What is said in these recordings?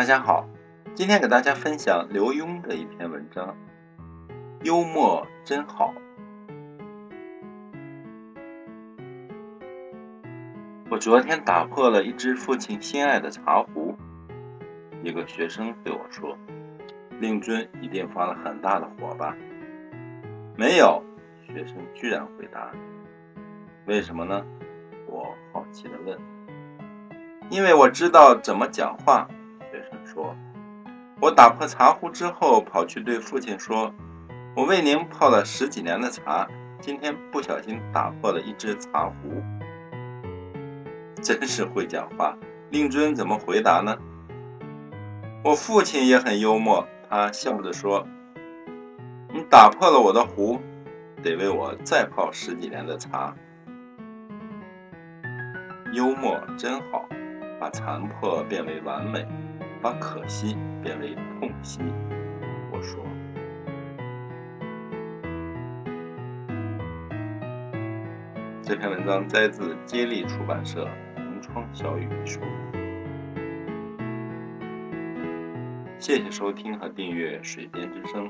大家好，今天给大家分享刘墉的一篇文章，幽默真好。我昨天打破了一只父亲心爱的茶壶，一个学生对我说：“令尊一定发了很大的火吧？”没有，学生居然回答：“为什么呢？”我好奇的问。“因为我知道怎么讲话。”：“我打破茶壶之后，跑去对父亲说：‘我为您泡了十几年的茶，今天不小心打破了一只茶壶。’真是会讲话。令尊怎么回答呢？我父亲也很幽默，他笑着说：‘你打破了我的壶，得为我再泡十几年的茶。’幽默真好，把残破变为完美。”把可惜变为痛惜。我说，这篇文章摘自接力出版社《同窗小语》书。谢谢收听和订阅《水边之声》，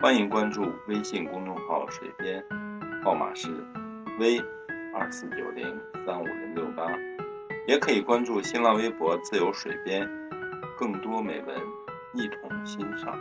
欢迎关注微信公众号“水边”，号码是 v 二四九零三五零六八，也可以关注新浪微博“自由水边”。更多美文，一同欣赏。